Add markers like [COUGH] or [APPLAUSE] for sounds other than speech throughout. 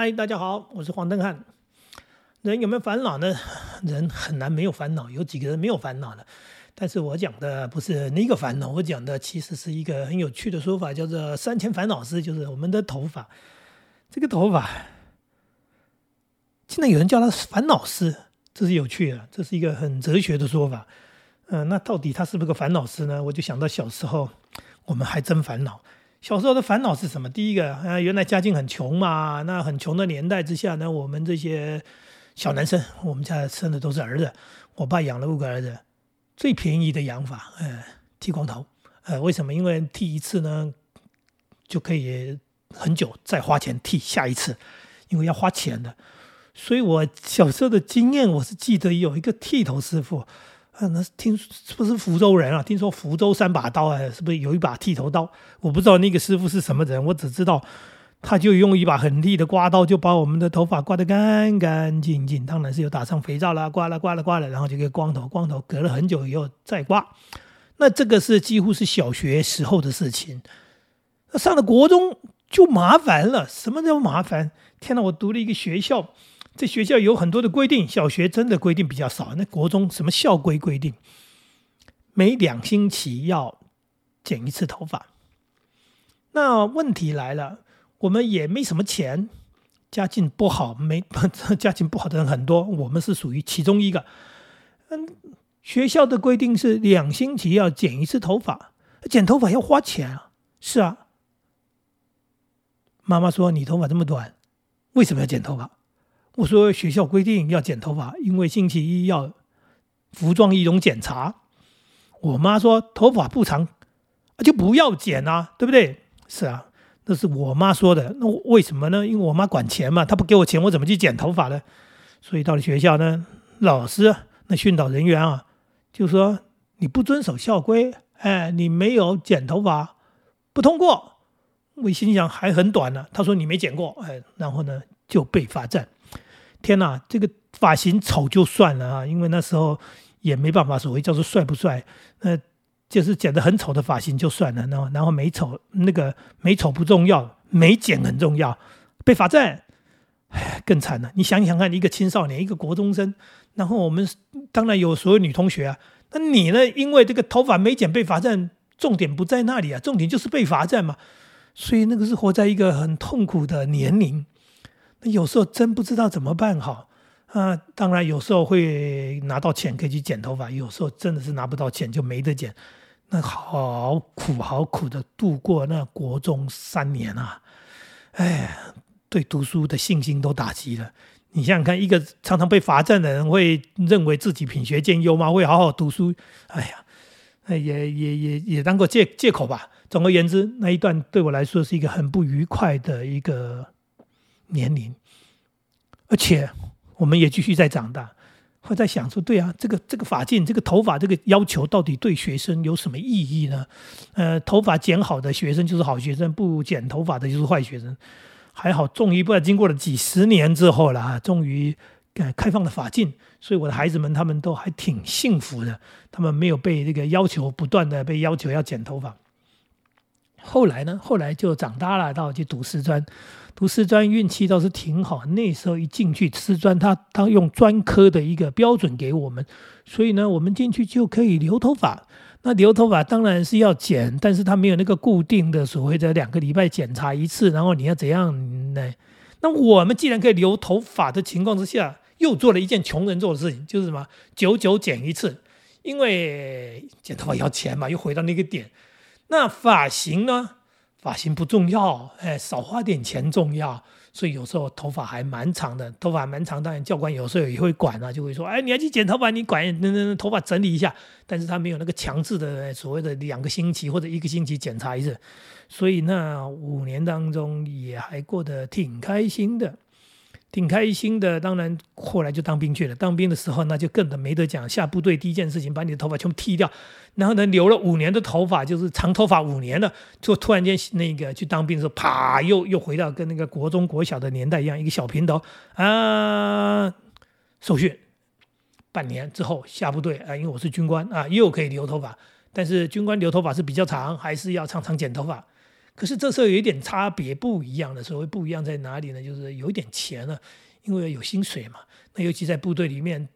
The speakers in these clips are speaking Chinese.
嗨，大家好，我是黄登汉。人有没有烦恼呢？[LAUGHS] 人很难没有烦恼，有几个人没有烦恼的？但是我讲的不是那个烦恼，我讲的其实是一个很有趣的说法，叫做“三千烦恼丝”，就是我们的头发。这个头发，现在有人叫它烦恼丝，这是有趣的，这是一个很哲学的说法。嗯，那到底它是不是个烦恼丝呢？我就想到小时候，我们还真烦恼。小时候的烦恼是什么？第一个啊，原来家境很穷嘛。那很穷的年代之下呢，我们这些小男生，我们家生的都是儿子。我爸养了五个儿子，最便宜的养法，呃，剃光头。呃，为什么？因为剃一次呢，就可以很久再花钱剃下一次，因为要花钱的。所以我小时候的经验，我是记得有一个剃头师傅。啊，那听是不是福州人啊？听说福州三把刀啊，是不是有一把剃头刀？我不知道那个师傅是什么人，我只知道他就用一把很利的刮刀，就把我们的头发刮得干干净净。当然是有打上肥皂啦，刮了刮了刮了，然后就给光头，光头隔了很久以后再刮。那这个是几乎是小学时候的事情。那上了国中就麻烦了，什么叫麻烦？天哪，我读了一个学校。这学校有很多的规定，小学真的规定比较少。那国中什么校规规定，每两星期要剪一次头发。那问题来了，我们也没什么钱，家境不好，没 [LAUGHS] 家境不好的人很多，我们是属于其中一个。嗯，学校的规定是两星期要剪一次头发，剪头发要花钱啊。是啊，妈妈说你头发这么短，为什么要剪头发？我说学校规定要剪头发，因为星期一要服装仪容检查。我妈说头发不长就不要剪啊，对不对？是啊，那是我妈说的。那为什么呢？因为我妈管钱嘛，她不给我钱，我怎么去剪头发呢？所以到了学校呢，老师那训导人员啊，就说你不遵守校规，哎，你没有剪头发，不通过。我心想还很短呢，他说你没剪过，哎，然后呢就被罚站。天哪，这个发型丑就算了啊，因为那时候也没办法，所谓叫做帅不帅，那就是剪得很丑的发型就算了，然后然后美丑那个美丑不重要，美剪很重要，被罚站，哎，更惨了。你想想看，一个青少年，一个国中生，然后我们当然有所有女同学啊，那你呢？因为这个头发没剪被罚站，重点不在那里啊，重点就是被罚站嘛，所以那个是活在一个很痛苦的年龄。那有时候真不知道怎么办好啊！当然有时候会拿到钱可以去剪头发，有时候真的是拿不到钱就没得剪。那好苦好苦的度过那国中三年啊！哎，对读书的信心都打击了。你想想看，一个常常被罚站的人会认为自己品学兼优吗？会好好读书？哎呀，也也也也当过借借口吧。总而言之，那一段对我来说是一个很不愉快的一个。年龄，而且我们也继续在长大，会在想说：对啊，这个这个发镜、这个头发、这个要求到底对学生有什么意义呢？呃，头发剪好的学生就是好学生，不剪头发的就是坏学生。还好，终于不知道经过了几十年之后了啊，终于呃开放了发镜，所以我的孩子们他们都还挺幸福的，他们没有被这个要求不断的被要求要剪头发。后来呢？后来就长大了，到去读师专。读师专运气倒是挺好，那时候一进去师专，他他用专科的一个标准给我们，所以呢，我们进去就可以留头发。那留头发当然是要剪，但是他没有那个固定的所谓的两个礼拜检查一次，然后你要怎样呢？那我们既然可以留头发的情况之下，又做了一件穷人做的事情，就是什么？久久剪一次，因为剪头发要钱嘛，又回到那个点。那发型呢？发型不重要，哎，少花点钱重要。所以有时候头发还蛮长的，头发蛮长，当然教官有时候也会管啊，就会说，哎，你要去剪头发，你管那那头发整理一下。但是他没有那个强制的所谓的两个星期或者一个星期检查一次。所以那五年当中也还过得挺开心的。挺开心的，当然后来就当兵去了。当兵的时候，那就更的没得讲。下部队第一件事情，把你的头发全部剃掉，然后呢，留了五年的头发，就是长头发五年了。就突然间那个去当兵的时候，啪，又又回到跟那个国中国小的年代一样，一个小平头啊。受训半年之后下部队啊，因为我是军官啊，又可以留头发。但是军官留头发是比较长，还是要常常剪头发。可是这时候有一点差别不一样的，所谓不一样在哪里呢？就是有一点钱了，因为有薪水嘛。那尤其在部队里面，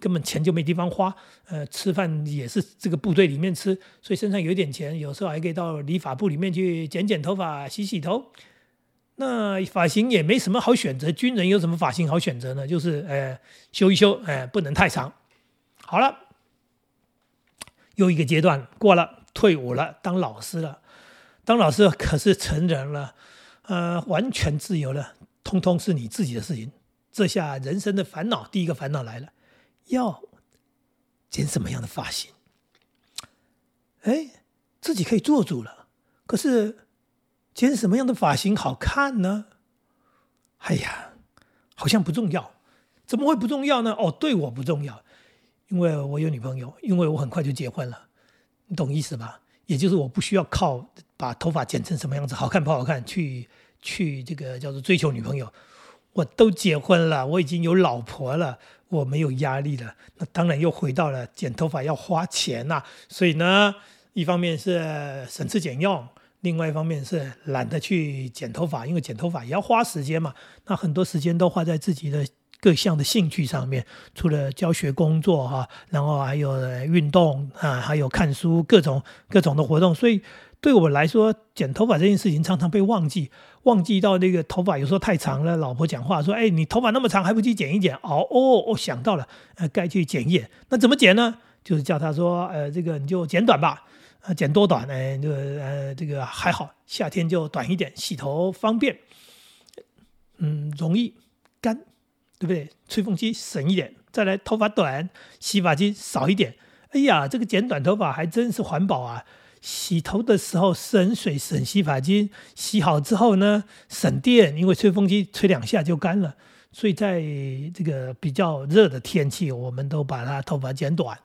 根本钱就没地方花，呃，吃饭也是这个部队里面吃，所以身上有点钱，有时候还可以到理发部里面去剪剪头发、洗洗头。那发型也没什么好选择，军人有什么发型好选择呢？就是呃修一修，哎，不能太长。好了，又一个阶段过了，退伍了，当老师了。当老师可是成人了，呃，完全自由了，通通是你自己的事情。这下人生的烦恼，第一个烦恼来了，要剪什么样的发型？哎，自己可以做主了，可是剪什么样的发型好看呢？哎呀，好像不重要，怎么会不重要呢？哦，对我不重要，因为我有女朋友，因为我很快就结婚了，你懂意思吧？也就是我不需要靠把头发剪成什么样子，好看不好看，去去这个叫做追求女朋友。我都结婚了，我已经有老婆了，我没有压力了。那当然又回到了剪头发要花钱呐。所以呢，一方面是省吃俭用，另外一方面是懒得去剪头发，因为剪头发也要花时间嘛。那很多时间都花在自己的。各项的兴趣上面，除了教学工作哈，然后还有运动啊，还有看书，各种各种的活动。所以对我来说，剪头发这件事情常常被忘记，忘记到那个头发有时候太长了。老婆讲话说：“哎，你头发那么长，还不去剪一剪？”哦哦，我想到了，呃，该去剪一剪。那怎么剪呢？就是叫他说：“呃，这个你就剪短吧，啊，剪多短呢？就呃，这个还好，夏天就短一点，洗头方便，嗯，容易干。”对不对？吹风机省一点，再来头发短，洗发精少一点。哎呀，这个剪短头发还真是环保啊！洗头的时候省水省洗发精，洗好之后呢省电，因为吹风机吹两下就干了。所以在这个比较热的天气，我们都把它头发剪短。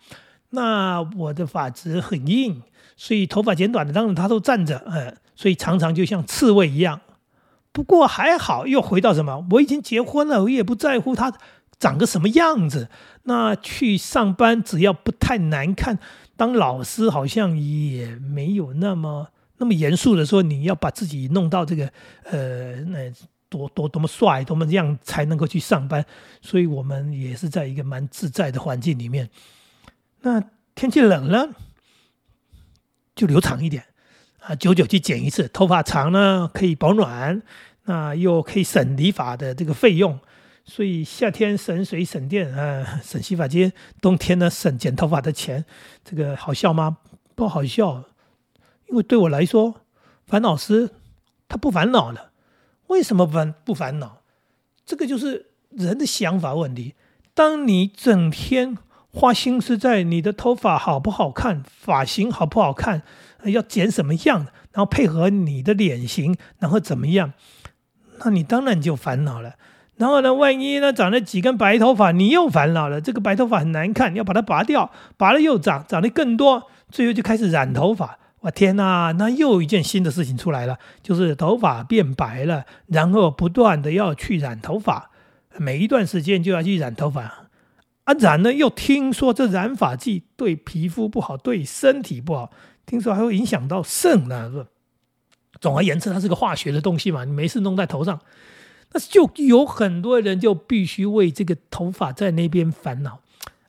那我的发质很硬，所以头发剪短的当然它都站着，嗯，所以常常就像刺猬一样。不过还好，又回到什么？我已经结婚了，我也不在乎他长个什么样子。那去上班只要不太难看，当老师好像也没有那么那么严肃的说你要把自己弄到这个呃那多多多么帅多么这样才能够去上班。所以我们也是在一个蛮自在的环境里面。那天气冷了，就留长一点。啊，久久去剪一次，头发长呢可以保暖，那又可以省理发的这个费用，所以夏天省水省电 [LAUGHS] 啊，省洗发精；冬天呢省剪头发的钱，这个好笑吗？不好笑，因为对我来说，烦恼师他不烦恼了。为什么烦不烦恼？这个就是人的想法问题。当你整天花心思在你的头发好不好看，发型好不好看。要剪什么样，然后配合你的脸型，然后怎么样？那你当然就烦恼了。然后呢，万一呢长了几根白头发，你又烦恼了。这个白头发很难看，要把它拔掉，拔了又长，长得更多，最后就开始染头发。我天哪，那又一件新的事情出来了，就是头发变白了，然后不断的要去染头发，每一段时间就要去染头发。啊，染呢又听说这染发剂对皮肤不好，对身体不好。听说还会影响到肾呢，总而言之，它是个化学的东西嘛，你没事弄在头上，那就有很多人就必须为这个头发在那边烦恼。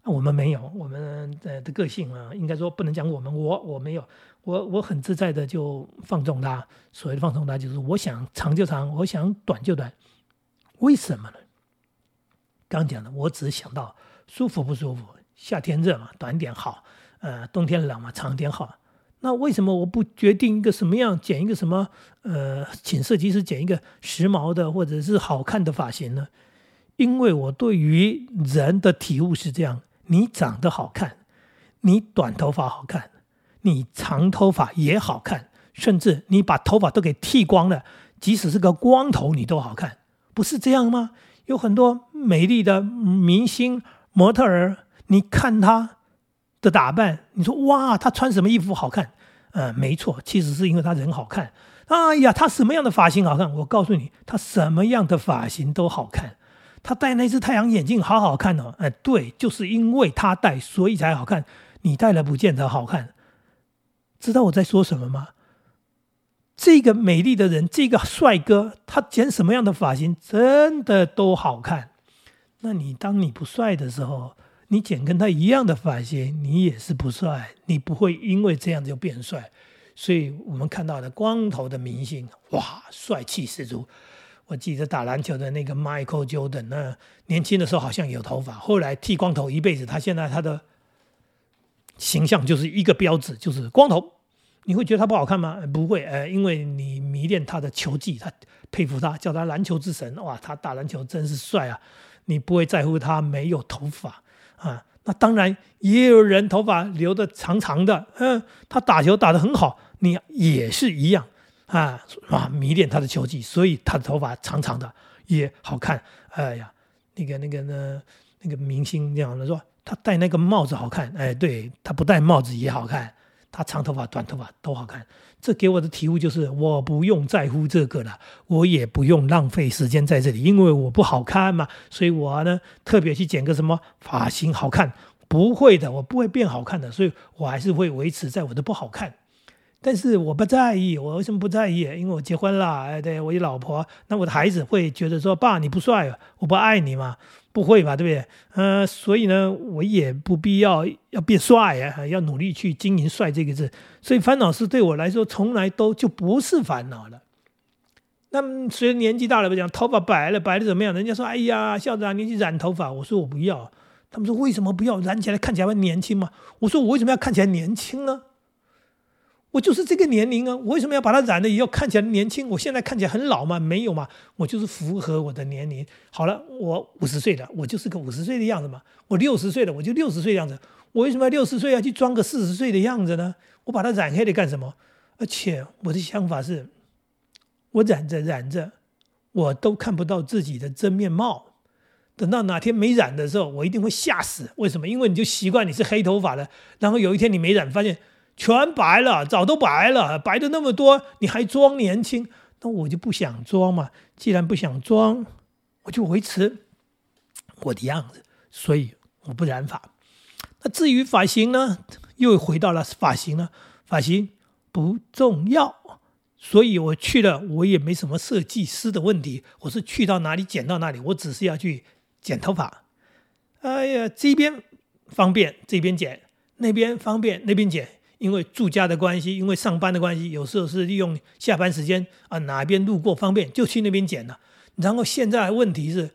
我们没有，我们的的个性啊，应该说不能讲我们，我我没有，我我很自在的就放纵它。所谓的放纵它，就是我想长就长，我想短就短。为什么呢？刚讲的，我只想到舒服不舒服。夏天热嘛，短点好；呃，冬天冷嘛，长点好。那为什么我不决定一个什么样剪一个什么？呃，请设计师剪一个时髦的或者是好看的发型呢？因为我对于人的体悟是这样：你长得好看，你短头发好看，你长头发也好看，甚至你把头发都给剃光了，即使是个光头你都好看，不是这样吗？有很多美丽的明星模特儿，你看她。的打扮，你说哇，他穿什么衣服好看？嗯，没错，其实是因为他人好看。哎呀，他什么样的发型好看？我告诉你，他什么样的发型都好看。他戴那只太阳眼镜好好看哦。哎，对，就是因为他戴，所以才好看。你戴了不见得好看。知道我在说什么吗？这个美丽的人，这个帅哥，他剪什么样的发型，真的都好看。那你当你不帅的时候，你剪跟他一样的发型，你也是不帅，你不会因为这样就变帅。所以我们看到的光头的明星，哇，帅气十足。我记得打篮球的那个 Michael Jordan，那年轻的时候好像有头发，后来剃光头一辈子，他现在他的形象就是一个标志，就是光头。你会觉得他不好看吗？不会，呃，因为你迷恋他的球技，他佩服他，叫他篮球之神。哇，他打篮球真是帅啊！你不会在乎他没有头发啊？那当然也有人头发留的长长的，嗯，他打球打得很好，你也是一样啊，啊，迷恋他的球技，所以他的头发长长的也好看。哎呀，那个那个呢，那个明星这样的说，他戴那个帽子好看，哎，对他不戴帽子也好看。他长头发、短头发都好看，这给我的体悟就是，我不用在乎这个了，我也不用浪费时间在这里，因为我不好看嘛，所以我呢特别去剪个什么发型好看，不会的，我不会变好看的，所以我还是会维持在我的不好看。但是我不在意，我为什么不在意？因为我结婚了，哎，对我有老婆，那我的孩子会觉得说，爸你不帅，我不爱你嘛。不会吧，对不对？呃，所以呢，我也不必要要变帅啊，要努力去经营“帅”这个字。所以烦恼是对我来说，从来都就不是烦恼了。那随着年纪大了，不讲头发白了，白的怎么样？人家说：“哎呀，校长，你去染头发。”我说：“我不要。”他们说：“为什么不要？染起来看起来会年轻吗？”我说：“我为什么要看起来年轻呢？”我就是这个年龄啊，我为什么要把它染的也要看起来年轻？我现在看起来很老吗？没有嘛，我就是符合我的年龄。好了，我五十岁了，我就是个五十岁的样子嘛。我六十岁了，我就六十岁样子。我为什么要六十岁要去装个四十岁的样子呢？我把它染黑的干什么？而且我的想法是，我染着染着，我都看不到自己的真面貌。等到哪天没染的时候，我一定会吓死。为什么？因为你就习惯你是黑头发的，然后有一天你没染，发现。全白了，早都白了，白的那么多，你还装年轻？那我就不想装嘛。既然不想装，我就维持我的样子，所以我不染发。那至于发型呢，又回到了发型了。发型不重要，所以我去了，我也没什么设计师的问题。我是去到哪里剪到哪里，我只是要去剪头发。哎呀，这边方便这边剪，那边方便那边剪。因为住家的关系，因为上班的关系，有时候是利用下班时间啊，哪边路过方便就去那边剪了。然后现在问题是，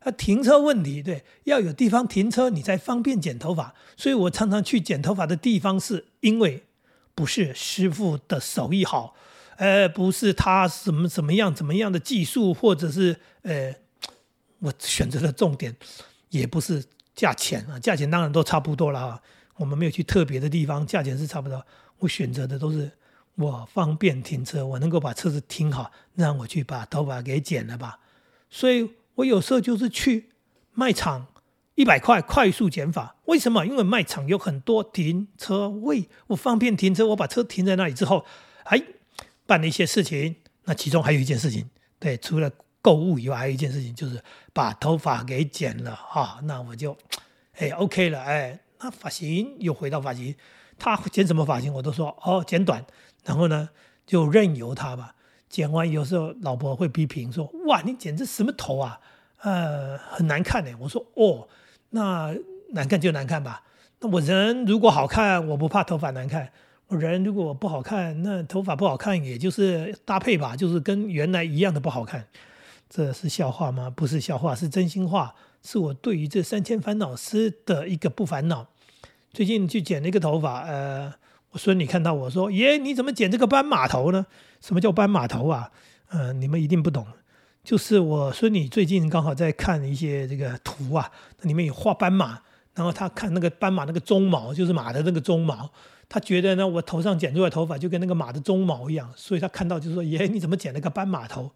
啊，停车问题，对，要有地方停车，你才方便剪头发。所以我常常去剪头发的地方，是因为不是师傅的手艺好，呃，不是他什么怎么样怎么样的技术，或者是呃，我选择的重点也不是价钱啊，价钱当然都差不多了啊。我们没有去特别的地方，价钱是差不多。我选择的都是我方便停车，我能够把车子停好，让我去把头发给剪了吧。所以我有时候就是去卖场，一百块快速剪发。为什么？因为卖场有很多停车位，我方便停车。我把车停在那里之后，哎，办了一些事情。那其中还有一件事情，对，除了购物以外，还有一件事情就是把头发给剪了啊。那我就哎 OK 了，哎。那发型又回到发型，他剪什么发型我都说哦剪短，然后呢就任由他吧。剪完有时候老婆会批评说哇你剪这什么头啊，呃很难看呢。我说哦那难看就难看吧。那我人如果好看，我不怕头发难看。我人如果不好看，那头发不好看也就是搭配吧，就是跟原来一样的不好看。这是笑话吗？不是笑话，是真心话。是我对于这三千烦恼丝的一个不烦恼。最近去剪了一个头发，呃，我孙女看到我说：“爷，你怎么剪这个斑马头呢？什么叫斑马头啊？呃，你们一定不懂。就是我孙女最近刚好在看一些这个图啊，里面有画斑马，然后她看那个斑马那个鬃毛，就是马的那个鬃毛，她觉得呢，我头上剪出来头发就跟那个马的鬃毛一样，所以她看到就说：爷，你怎么剪了个斑马头？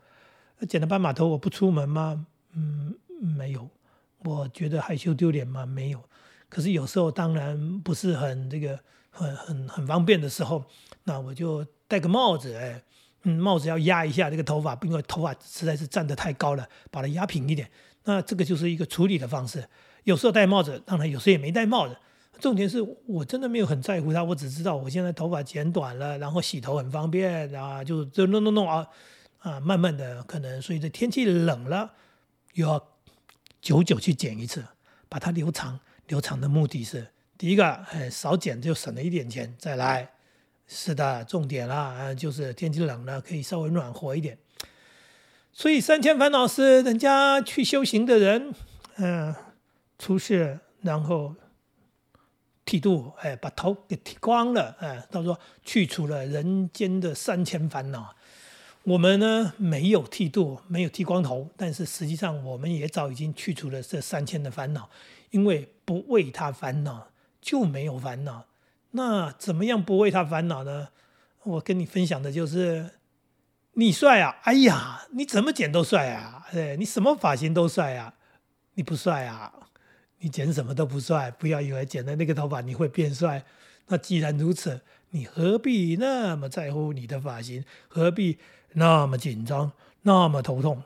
剪了斑马头，我不出门吗？嗯，没有。我觉得害羞丢脸吗？没有。可是有时候当然不是很这个很很很方便的时候，那我就戴个帽子，哎，嗯，帽子要压一下这个头发，因为头发实在是站得太高了，把它压平一点。那这个就是一个处理的方式。有时候戴帽子，当然有时候也没戴帽子。重点是我真的没有很在乎它，我只知道我现在头发剪短了，然后洗头很方便啊，就就弄弄弄啊啊，慢慢的可能随着天气冷了，又要久久去剪一次，把它留长。留长的目的是第一个，哎，少剪就省了一点钱。再来，是的，重点啦，就是天气冷了，可以稍微暖和一点。所以三千烦恼是人家去修行的人，嗯，出世然后剃度，哎，把头给剃光了，哎，他说去除了人间的三千烦恼。我们呢没有剃度，没有剃光头，但是实际上我们也早已经去除了这三千的烦恼，因为不为他烦恼就没有烦恼。那怎么样不为他烦恼呢？我跟你分享的就是。你帅啊！哎呀，你怎么剪都帅啊！对，你什么发型都帅啊！你不帅啊？你剪什么都不帅。不要以为剪了那个头发你会变帅。那既然如此，你何必那么在乎你的发型？何必那么紧张、那么头痛？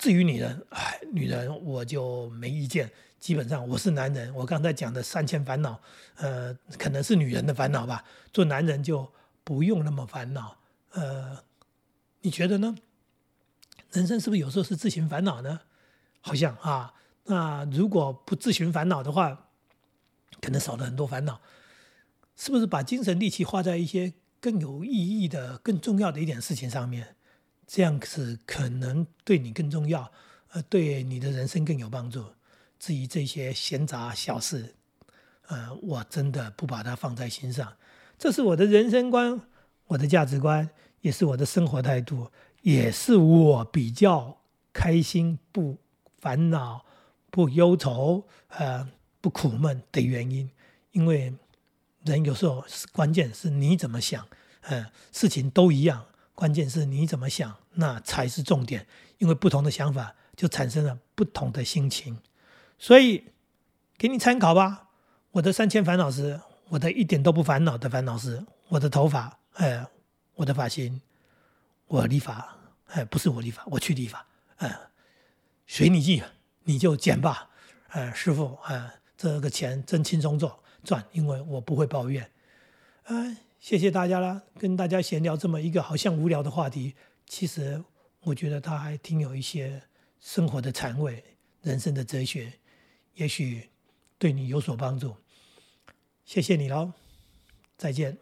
至于女人，哎，女人我就没意见。基本上我是男人，我刚才讲的三千烦恼，呃，可能是女人的烦恼吧。做男人就不用那么烦恼，呃。你觉得呢？人生是不是有时候是自寻烦恼呢？好像啊，那如果不自寻烦恼的话，可能少了很多烦恼。是不是把精神力气花在一些更有意义的、更重要的一点事情上面？这样子可能对你更重要，呃，对你的人生更有帮助。至于这些闲杂小事，呃，我真的不把它放在心上。这是我的人生观，我的价值观。也是我的生活态度，也是我比较开心、不烦恼、不忧愁、呃不苦闷的原因。因为人有时候是关键是你怎么想，呃，事情都一样，关键是你怎么想，那才是重点。因为不同的想法就产生了不同的心情，所以给你参考吧。我的三千烦恼是，我的一点都不烦恼的烦恼是我的头发，哎。我的发型，我理发，哎，不是我理发，我去理发，嗯，随你意，你就剪吧，哎，师傅，哎，这个钱真轻松做赚，因为我不会抱怨，哎，谢谢大家啦，跟大家闲聊这么一个好像无聊的话题，其实我觉得他还挺有一些生活的禅味，人生的哲学，也许对你有所帮助，谢谢你喽，再见。